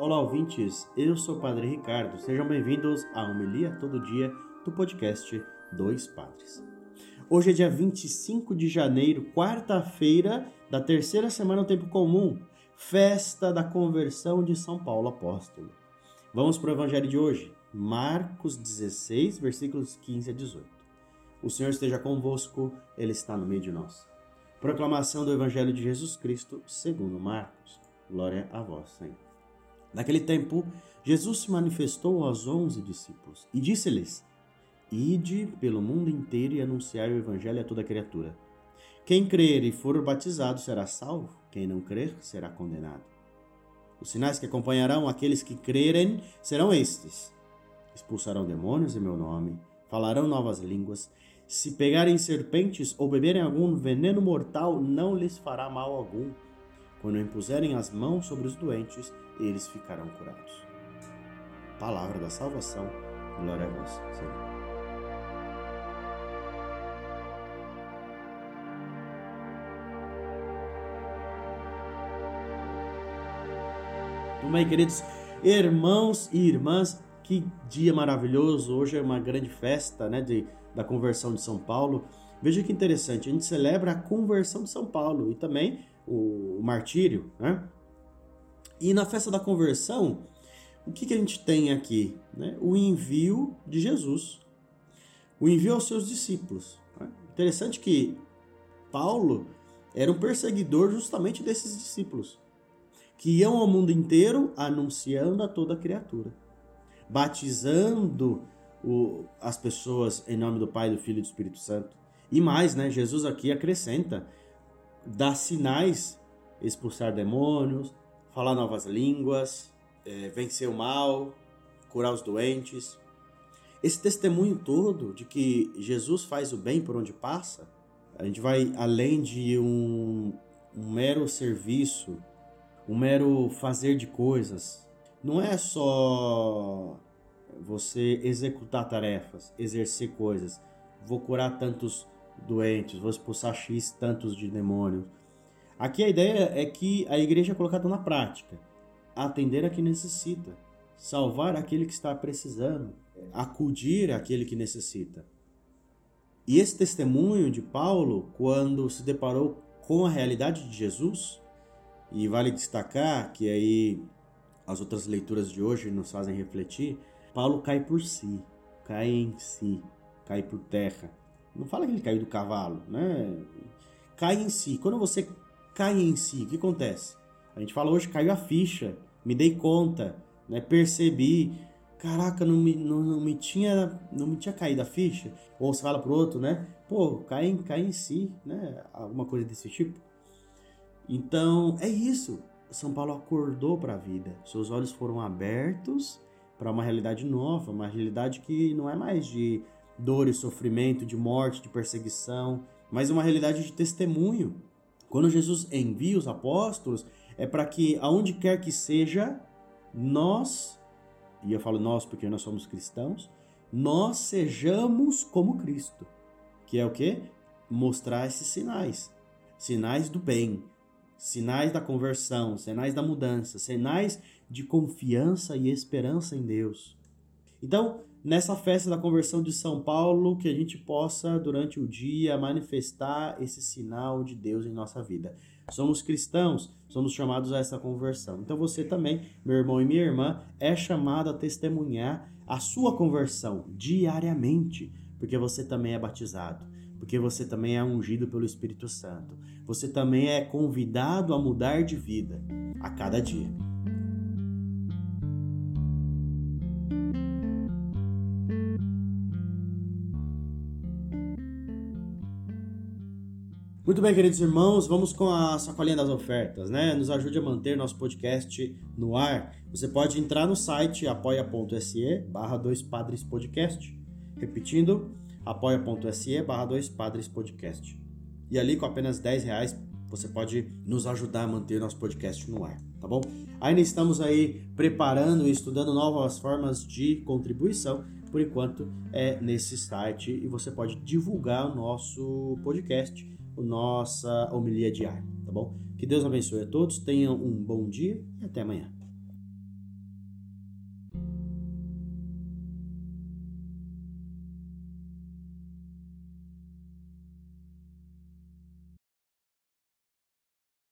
Olá, ouvintes. Eu sou o Padre Ricardo. Sejam bem-vindos à Homilia Todo Dia do podcast Dois Padres. Hoje é dia 25 de janeiro, quarta-feira da terceira semana do Tempo Comum, festa da conversão de São Paulo Apóstolo. Vamos para o Evangelho de hoje, Marcos 16, versículos 15 a 18. O Senhor esteja convosco, Ele está no meio de nós. Proclamação do Evangelho de Jesus Cristo, segundo Marcos. Glória a vós, Senhor. Naquele tempo, Jesus se manifestou aos onze discípulos e disse-lhes: Ide pelo mundo inteiro e anunciai o evangelho a toda criatura. Quem crer e for batizado será salvo, quem não crer será condenado. Os sinais que acompanharão aqueles que crerem serão estes: expulsarão demônios em meu nome, falarão novas línguas, se pegarem serpentes ou beberem algum veneno mortal, não lhes fará mal algum. Quando impuserem as mãos sobre os doentes, eles ficarão curados. Palavra da salvação, glória a vós, Senhor. Tudo bem, queridos irmãos e irmãs, que dia maravilhoso! Hoje é uma grande festa né, de, da conversão de São Paulo. Veja que interessante, a gente celebra a conversão de São Paulo e também o, martírio, né? E na festa da conversão, o que, que a gente tem aqui? Né? O envio de Jesus, o envio aos seus discípulos. Né? Interessante que Paulo era um perseguidor justamente desses discípulos, que iam ao mundo inteiro anunciando a toda criatura, batizando o, as pessoas em nome do Pai, do Filho e do Espírito Santo. E mais, né? Jesus aqui acrescenta, dá sinais, expulsar demônios, falar novas línguas, é, vencer o mal, curar os doentes. Esse testemunho todo de que Jesus faz o bem por onde passa, a gente vai além de um, um mero serviço, um mero fazer de coisas. Não é só você executar tarefas, exercer coisas. Vou curar tantos doentes, vou expulsar X tantos de demônios. Aqui a ideia é que a igreja é colocada na prática, atender a quem necessita, salvar aquele que está precisando, acudir aquele que necessita. E esse testemunho de Paulo, quando se deparou com a realidade de Jesus, e vale destacar que aí as outras leituras de hoje nos fazem refletir, Paulo cai por si, cai em si, cai por terra. Não fala que ele caiu do cavalo, né? Cai em si. Quando você cai em si, o que acontece? A gente fala hoje, caiu a ficha, me dei conta, né? Percebi, caraca, não me, não, não me tinha não me tinha caído a ficha. Ou você fala pro outro, né? Pô, cai em, cai em si, né? Alguma coisa desse tipo. Então, é isso. São Paulo acordou para a vida. Seus olhos foram abertos para uma realidade nova, uma realidade que não é mais de dor e sofrimento, de morte, de perseguição, mas uma realidade de testemunho, quando Jesus envia os apóstolos, é para que aonde quer que seja, nós, e eu falo nós porque nós somos cristãos, nós sejamos como Cristo. Que é o que? Mostrar esses sinais. Sinais do bem, sinais da conversão, sinais da mudança, sinais de confiança e esperança em Deus. Então, nessa festa da conversão de São Paulo, que a gente possa, durante o dia, manifestar esse sinal de Deus em nossa vida. Somos cristãos, somos chamados a essa conversão. Então você também, meu irmão e minha irmã, é chamado a testemunhar a sua conversão diariamente, porque você também é batizado, porque você também é ungido pelo Espírito Santo. Você também é convidado a mudar de vida a cada dia. Muito bem, queridos irmãos, vamos com a sacolinha das ofertas, né? Nos ajude a manter nosso podcast no ar. Você pode entrar no site apoia.se barra 2 padres podcast. Repetindo, apoia.se barra 2 padres podcast. E ali com apenas 10 reais você pode nos ajudar a manter nosso podcast no ar, tá bom? Ainda estamos aí preparando e estudando novas formas de contribuição. Por enquanto é nesse site e você pode divulgar o nosso podcast nossa homilia diária, tá bom? Que Deus abençoe a todos, tenham um bom dia e até amanhã.